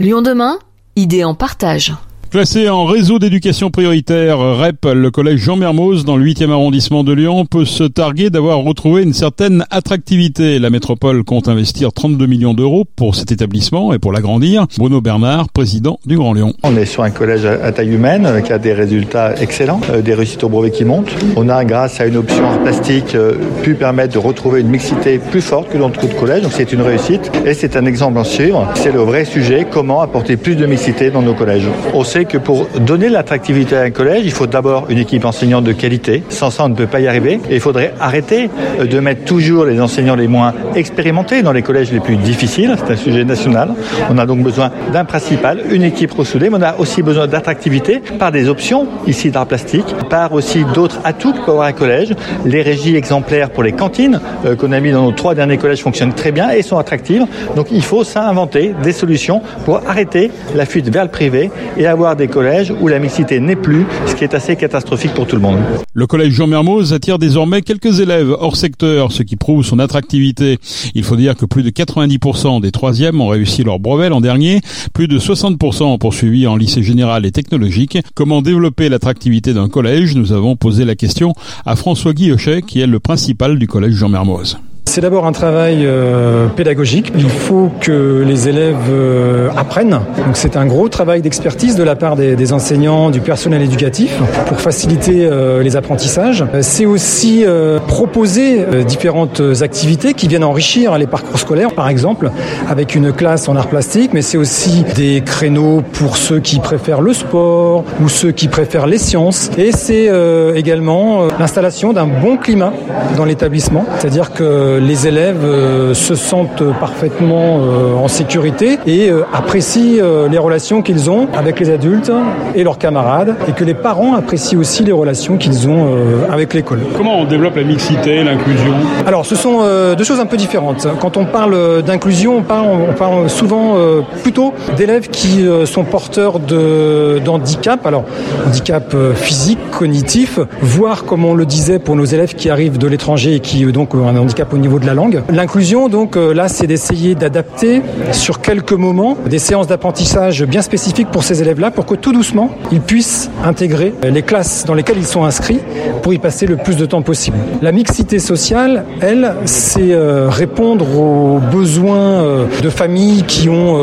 Lyon demain, idée en partage. Classé en réseau d'éducation prioritaire REP, le collège Jean Mermoz dans le 8e arrondissement de Lyon peut se targuer d'avoir retrouvé une certaine attractivité. La métropole compte investir 32 millions d'euros pour cet établissement et pour l'agrandir. Bruno Bernard, président du Grand Lyon. On est sur un collège à taille humaine euh, qui a des résultats excellents, euh, des réussites au brevet qui montent. On a, grâce à une option en plastique, euh, pu permettre de retrouver une mixité plus forte que dans d'autres collèges. Donc c'est une réussite et c'est un exemple en suivre. C'est le vrai sujet, comment apporter plus de mixité dans nos collèges. On sait que pour donner l'attractivité à un collège, il faut d'abord une équipe enseignante de qualité. Sans ça, on ne peut pas y arriver. Il faudrait arrêter euh, de mettre toujours les enseignants les moins expérimentés dans les collèges les plus difficiles. C'est un sujet national. On a donc besoin d'un principal, une équipe ressoudée, mais on a aussi besoin d'attractivité par des options, ici d'art plastique, par aussi d'autres atouts que peut avoir un collège. Les régies exemplaires pour les cantines euh, qu'on a mis dans nos trois derniers collèges fonctionnent très bien et sont attractives. Donc il faut ça inventer des solutions pour arrêter la fuite vers le privé et avoir des collèges où la mixité n'est plus, ce qui est assez catastrophique pour tout le monde. Le collège Jean Mermoz attire désormais quelques élèves hors secteur, ce qui prouve son attractivité. Il faut dire que plus de 90% des troisièmes ont réussi leur brevet l'an dernier, plus de 60% ont poursuivi en lycée général et technologique. Comment développer l'attractivité d'un collège? Nous avons posé la question à François Guillochet, qui est le principal du collège Jean Mermoz. C'est d'abord un travail euh, pédagogique. Il faut que les élèves euh, apprennent. Donc c'est un gros travail d'expertise de la part des, enseignants, du personnel éducatif pour faciliter euh, les apprentissages. C'est aussi proposer différentes activités qui viennent enrichir les parcours scolaires, par exemple avec une classe en art plastique, mais c'est aussi des créneaux pour ceux qui préfèrent le sport ou ceux qui préfèrent les sciences. Et c'est également l'installation d'un bon climat dans l'établissement, c'est-à-dire que les élèves euh, se sentent parfaitement euh, en sécurité et euh, apprécient les relations qu'ils ont avec les adultes et leurs camarades et que les parents apprécient aussi les relations qu'ils ont avec l'école. Comment on développe la mixité, l'inclusion? Alors ce sont deux choses un peu différentes. Quand on parle d'inclusion, on parle, on parle souvent plutôt d'élèves qui sont porteurs d'handicap, alors handicap physique, cognitif, voire comme on le disait pour nos élèves qui arrivent de l'étranger et qui donc ont un handicap au niveau de la langue. L'inclusion, donc euh, là, c'est d'essayer d'adapter sur quelques moments des séances d'apprentissage bien spécifiques pour ces élèves-là, pour que tout doucement, ils puissent intégrer les classes dans lesquelles ils sont inscrits pour y passer le plus de temps possible. La mixité sociale, elle, c'est euh, répondre aux besoins euh, de familles qui ont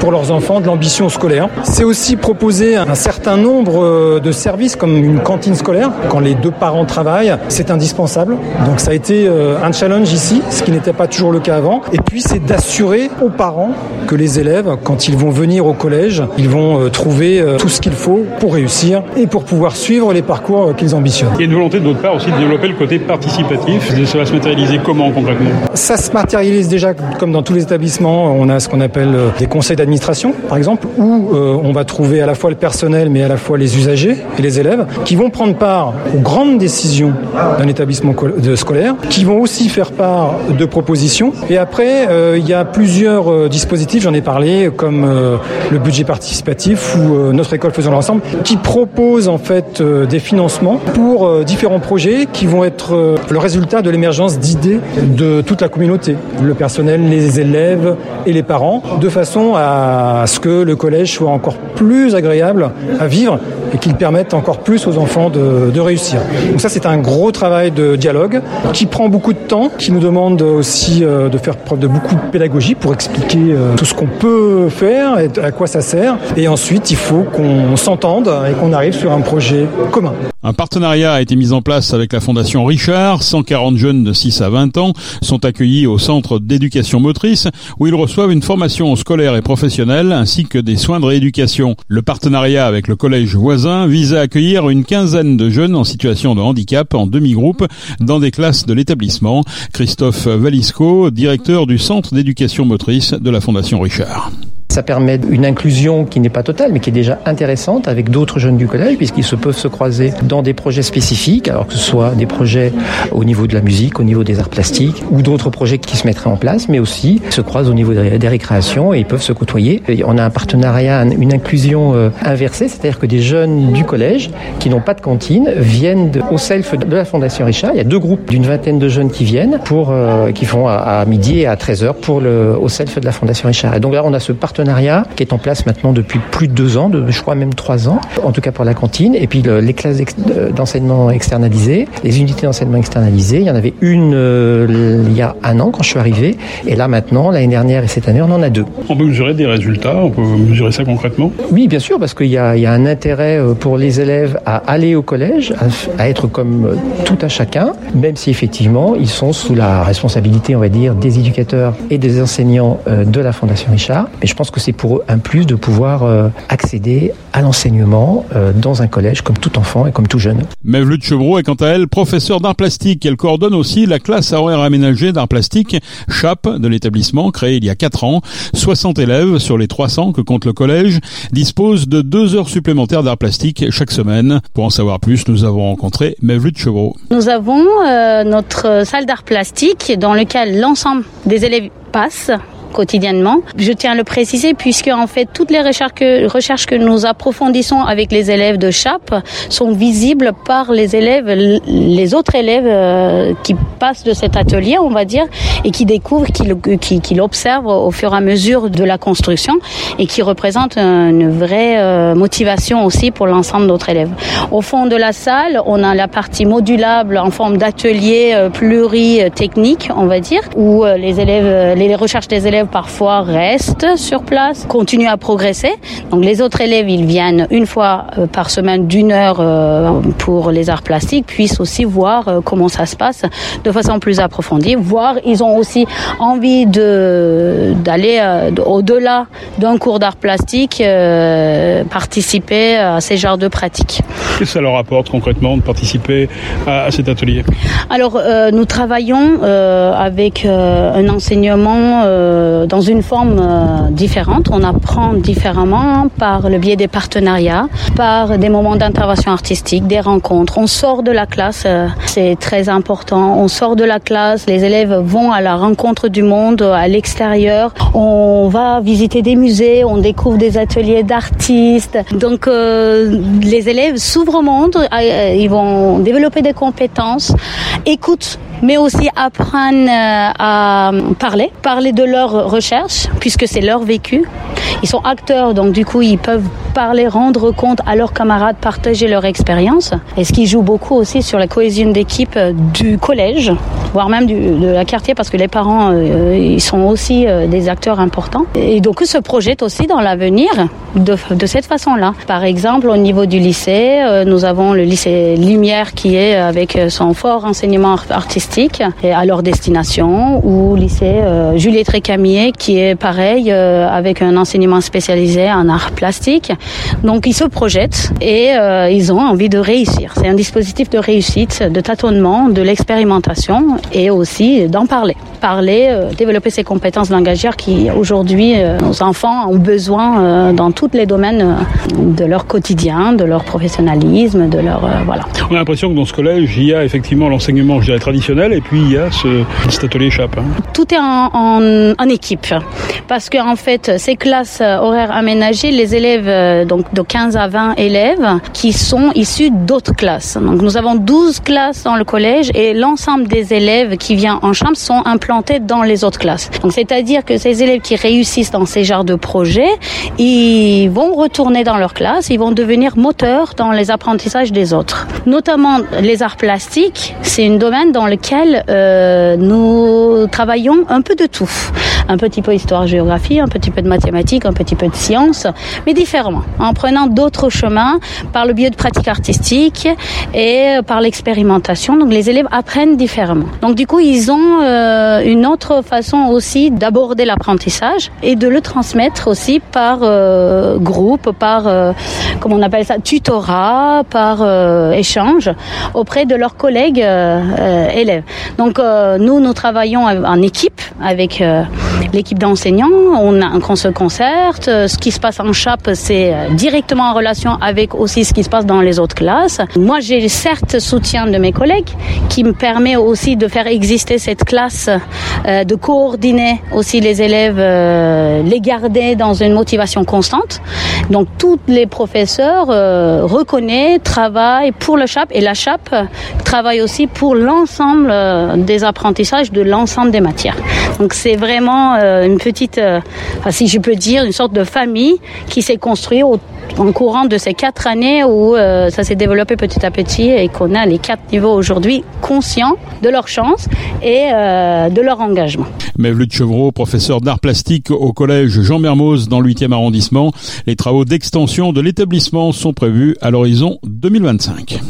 pour leurs enfants de l'ambition scolaire. C'est aussi proposer un certain nombre de services comme une cantine scolaire. Quand les deux parents travaillent, c'est indispensable. Donc ça a été un challenge ici, ce qui n'était pas toujours le cas avant. Et puis c'est d'assurer aux parents que les élèves, quand ils vont venir au collège, ils vont euh, trouver euh, tout ce qu'il faut pour réussir et pour pouvoir suivre les parcours euh, qu'ils ambitionnent. Il y a une volonté de votre part aussi de développer le côté participatif. Ça va se matérialiser comment concrètement? Ça se matérialise déjà comme dans tous les établissements. On a ce qu'on appelle des conseils d'administration, par exemple, où on va trouver à la fois le personnel, mais à la fois les usagers et les élèves, qui vont prendre part aux grandes décisions d'un établissement scolaire, qui vont aussi faire part de propositions. Et après, euh, il y a plusieurs euh, dispositifs, j'en ai parlé, comme euh, le budget participatif ou notre école faisant l'ensemble, qui proposent en fait des financements pour différents projets qui vont être le résultat de l'émergence d'idées de toute la communauté, le personnel, les élèves et les parents, de façon à ce que le collège soit encore plus agréable à vivre et qu'il permette encore plus aux enfants de, de réussir. Donc ça, c'est un gros travail de dialogue qui prend beaucoup de temps, qui nous demande aussi euh, de faire preuve de beaucoup de pédagogie pour expliquer euh, tout ce qu'on peut faire et à quoi ça sert. Et ensuite, il faut qu'on s'entende et qu'on arrive sur un projet commun. Un partenariat a été mis en place avec la Fondation Richard. 140 jeunes de 6 à 20 ans sont accueillis au centre d'éducation motrice où ils reçoivent une formation scolaire et professionnelle ainsi que des soins de rééducation. Le partenariat avec le collège voisin vise à accueillir une quinzaine de jeunes en situation de handicap en demi-groupe dans des classes de l'établissement. Christophe Valisco, directeur du centre d'éducation motrice de la Fondation Richard. Ça permet une inclusion qui n'est pas totale, mais qui est déjà intéressante avec d'autres jeunes du collège, puisqu'ils se peuvent se croiser dans des projets spécifiques, alors que ce soit des projets au niveau de la musique, au niveau des arts plastiques, ou d'autres projets qui se mettraient en place, mais aussi se croisent au niveau des récréations et ils peuvent se côtoyer. on a un partenariat, une inclusion euh, inversée, c'est-à-dire que des jeunes du collège qui n'ont pas de cantine viennent au self de la Fondation Richard. Il y a deux groupes d'une vingtaine de jeunes qui viennent pour, euh, qui font à, midi et à 13h pour le, au self de la Fondation Richard. Et donc là, on a ce partenariat partenariat qui est en place maintenant depuis plus de deux ans, de, je crois même trois ans, en tout cas pour la cantine. Et puis le, les classes d'enseignement externalisées, les unités d'enseignement externalisées. Il y en avait une euh, il y a un an quand je suis arrivé. Et là maintenant, l'année dernière et cette année, on en a deux. On peut mesurer des résultats, on peut mesurer ça concrètement? Oui, bien sûr, parce qu'il y, y, a un intérêt euh, pour les élèves à aller au collège, à, à être comme euh, tout un chacun, même si effectivement ils sont sous la responsabilité, on va dire, des éducateurs et des enseignants de la Fondation Richard. Mais je pense que c'est pour eux un plus de pouvoir accéder à l'enseignement dans un collège comme tout enfant et comme tout jeune. Mevlut Chevreau est quant à elle professeure d'art plastique. Elle coordonne aussi la classe à horaire aménagé d'art plastique CHAP de l'établissement créé il y a 4 ans. 60 élèves sur les 300 que compte le collège disposent de deux heures supplémentaires d'art plastique chaque semaine. Pour en savoir plus, nous avons rencontré Mevlut Chevreau. Nous avons euh, notre salle d'art plastique dans laquelle l'ensemble des élèves passent quotidiennement. Je tiens à le préciser puisque en fait toutes les recherches que, nous approfondissons avec les élèves de CHAP sont visibles par les élèves, les autres élèves euh, qui passent de cet atelier, on va dire, et qui découvrent, qui, qui, qui l'observent au fur et à mesure de la construction et qui représentent une vraie euh, motivation aussi pour l'ensemble d'autres élèves. Au fond de la salle, on a la partie modulable en forme d'atelier euh, pluritechnique, on va dire, où les élèves, les recherches des élèves parfois restent sur place, continuent à progresser. Donc les autres élèves, ils viennent une fois euh, par semaine d'une heure euh, pour les arts plastiques, puissent aussi voir euh, comment ça se passe de façon plus approfondie, voire ils ont aussi envie de d'aller au-delà d'un cours d'art plastique, participer à ces genres de pratiques. Qu'est-ce que ça leur apporte concrètement de participer à, à cet atelier? Alors nous travaillons avec un enseignement dans une forme euh, différente. On apprend différemment par le biais des partenariats, par des moments d'intervention artistique, des rencontres. On sort de la classe, euh, c'est très important. On sort de la classe, les élèves vont à la rencontre du monde à l'extérieur. On va visiter des musées, on découvre des ateliers d'artistes. Donc euh, les élèves s'ouvrent au monde, euh, ils vont développer des compétences, écoutent mais aussi apprennent à parler, parler de leur recherche, puisque c'est leur vécu. Ils sont acteurs, donc du coup, ils peuvent parler, rendre compte à leurs camarades, partager leur expérience. Et ce qui joue beaucoup aussi sur la cohésion d'équipe du collège, voire même de la quartier, parce que les parents, euh, ils sont aussi euh, des acteurs importants. Et donc, se projettent aussi dans l'avenir de, cette façon-là. Par exemple, au niveau du lycée, euh, nous avons le lycée Lumière qui est avec son fort enseignement artistique et à leur destination, ou lycée euh, Juliette Récamier qui est pareil euh, avec un enseignement spécialisé en art plastique. Donc ils se projettent et euh, ils ont envie de réussir. C'est un dispositif de réussite, de tâtonnement, de l'expérimentation et aussi d'en parler. Parler, euh, développer ses compétences langagières qui aujourd'hui euh, nos enfants ont besoin dans tous les domaines de leur quotidien, de leur professionnalisme, de leur voilà. On a l'impression que dans ce collège, il y a effectivement l'enseignement, je dirais traditionnel, et puis il y a ce, cet atelier CHAP. Hein. Tout est en, en, en équipe parce que en fait ces classes horaires aménagées, les élèves donc de 15 à 20 élèves qui sont issus d'autres classes. Donc nous avons 12 classes dans le collège et l'ensemble des élèves qui viennent en chambre sont implantés dans les autres classes. Donc c'est-à-dire que ces élèves qui réussissent dans ces genres de projets, ils vont retourner dans leur classe, ils vont devenir moteurs dans les apprentissages des autres. Notamment les arts plastiques, c'est un domaine dans lequel euh, nous travaillons un peu de tout. Un petit peu histoire géographie, un petit peu de mathématiques, un petit peu de sciences, mais différemment, en prenant d'autres chemins par le biais de pratiques artistiques et par l'expérimentation. Donc les élèves apprennent différemment. Donc du coup, ils ont euh, une autre façon aussi d'aborder l'apprentissage et de le transmettre aussi par euh, groupe, par euh, comment on appelle ça, tutorat, par euh, échange auprès de leurs collègues euh, élèves. Donc euh, nous, nous travaillons en équipe avec euh, l'équipe d'enseignants, on, se concerte, ce qui se passe en chape, c'est directement en relation avec aussi ce qui se passe dans les autres classes. Moi, j'ai certes soutien de mes collègues qui me permet aussi de faire exister cette classe, euh, de coordonner aussi les élèves, euh, les garder dans une motivation constante. Donc, tous les professeurs euh, reconnaissent, travaillent pour le CHAP et la CHAP travaille aussi pour l'ensemble euh, des apprentissages de l'ensemble des matières. Donc, c'est vraiment euh, une petite, euh, si je peux dire, une sorte de famille qui s'est construite au, en courant de ces quatre années où euh, ça s'est développé petit à petit et qu'on a les quatre niveaux aujourd'hui conscients de leur chance et euh, de leur engagement. Mevlut Chevreau, professeur d'art plastique au collège Jean Mermoz dans le 8e arrondissement. Les travaux d'extension de l'établissement sont prévus à l'horizon 2025.